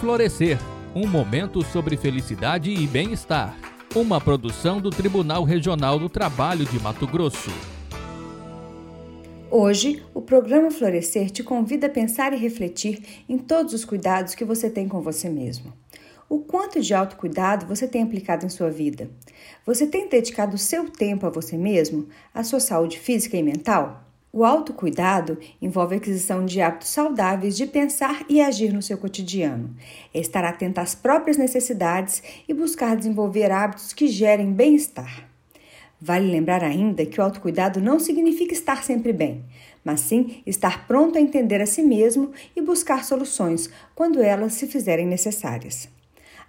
Florescer um momento sobre felicidade e bem-estar. Uma produção do Tribunal Regional do Trabalho de Mato Grosso. Hoje, o programa Florescer te convida a pensar e refletir em todos os cuidados que você tem com você mesmo. O quanto de autocuidado você tem aplicado em sua vida? Você tem dedicado seu tempo a você mesmo, à sua saúde física e mental? O autocuidado envolve a aquisição de hábitos saudáveis de pensar e agir no seu cotidiano, é estar atento às próprias necessidades e buscar desenvolver hábitos que gerem bem-estar. Vale lembrar ainda que o autocuidado não significa estar sempre bem, mas sim estar pronto a entender a si mesmo e buscar soluções quando elas se fizerem necessárias.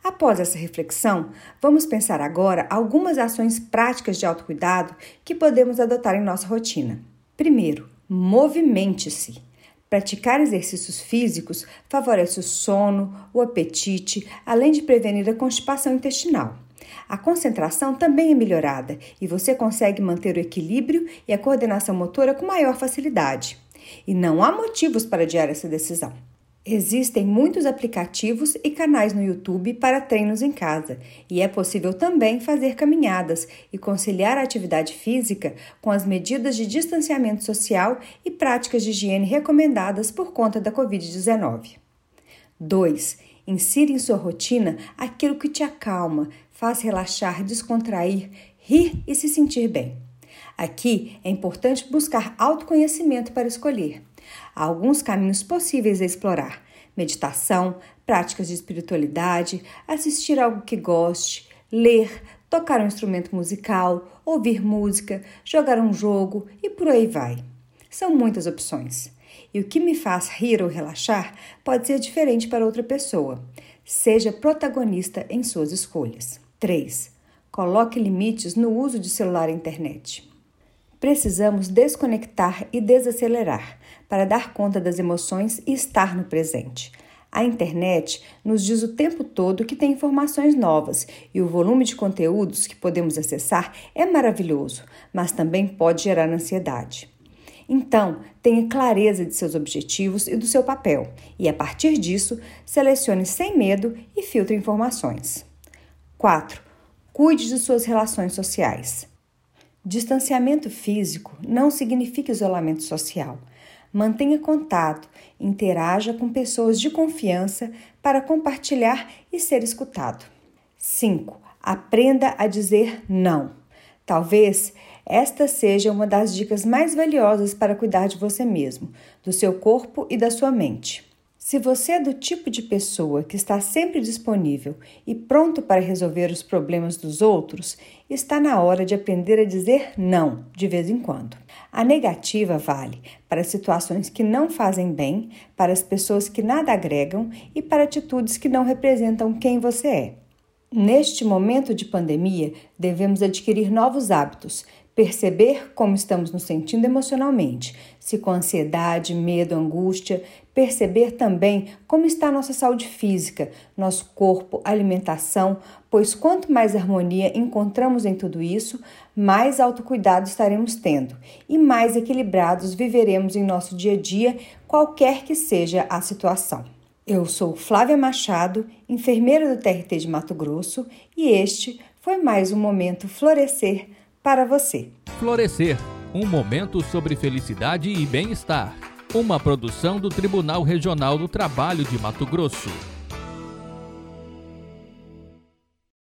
Após essa reflexão, vamos pensar agora algumas ações práticas de autocuidado que podemos adotar em nossa rotina. Primeiro, movimente-se. Praticar exercícios físicos favorece o sono, o apetite, além de prevenir a constipação intestinal. A concentração também é melhorada e você consegue manter o equilíbrio e a coordenação motora com maior facilidade. E não há motivos para adiar essa decisão. Existem muitos aplicativos e canais no YouTube para treinos em casa, e é possível também fazer caminhadas e conciliar a atividade física com as medidas de distanciamento social e práticas de higiene recomendadas por conta da Covid-19. 2. Insira em sua rotina aquilo que te acalma, faz relaxar, descontrair, rir e se sentir bem. Aqui é importante buscar autoconhecimento para escolher. Há alguns caminhos possíveis a explorar: meditação, práticas de espiritualidade, assistir algo que goste, ler, tocar um instrumento musical, ouvir música, jogar um jogo e por aí vai. São muitas opções. E o que me faz rir ou relaxar pode ser diferente para outra pessoa. Seja protagonista em suas escolhas. 3. Coloque limites no uso de celular e internet. Precisamos desconectar e desacelerar para dar conta das emoções e estar no presente. A internet nos diz o tempo todo que tem informações novas e o volume de conteúdos que podemos acessar é maravilhoso, mas também pode gerar ansiedade. Então, tenha clareza de seus objetivos e do seu papel, e a partir disso, selecione sem medo e filtre informações. 4. Cuide de suas relações sociais. Distanciamento físico não significa isolamento social. Mantenha contato, interaja com pessoas de confiança para compartilhar e ser escutado. 5. Aprenda a dizer não. Talvez esta seja uma das dicas mais valiosas para cuidar de você mesmo, do seu corpo e da sua mente. Se você é do tipo de pessoa que está sempre disponível e pronto para resolver os problemas dos outros, está na hora de aprender a dizer não de vez em quando. A negativa vale para situações que não fazem bem, para as pessoas que nada agregam e para atitudes que não representam quem você é. Neste momento de pandemia, devemos adquirir novos hábitos, perceber como estamos nos sentindo emocionalmente, se com ansiedade, medo, angústia, perceber também como está nossa saúde física, nosso corpo, alimentação, pois quanto mais harmonia encontramos em tudo isso, mais autocuidado estaremos tendo e mais equilibrados viveremos em nosso dia a dia, qualquer que seja a situação. Eu sou Flávia Machado, enfermeira do TRT de Mato Grosso, e este foi mais um momento Florescer para você. Florescer um momento sobre felicidade e bem-estar. Uma produção do Tribunal Regional do Trabalho de Mato Grosso.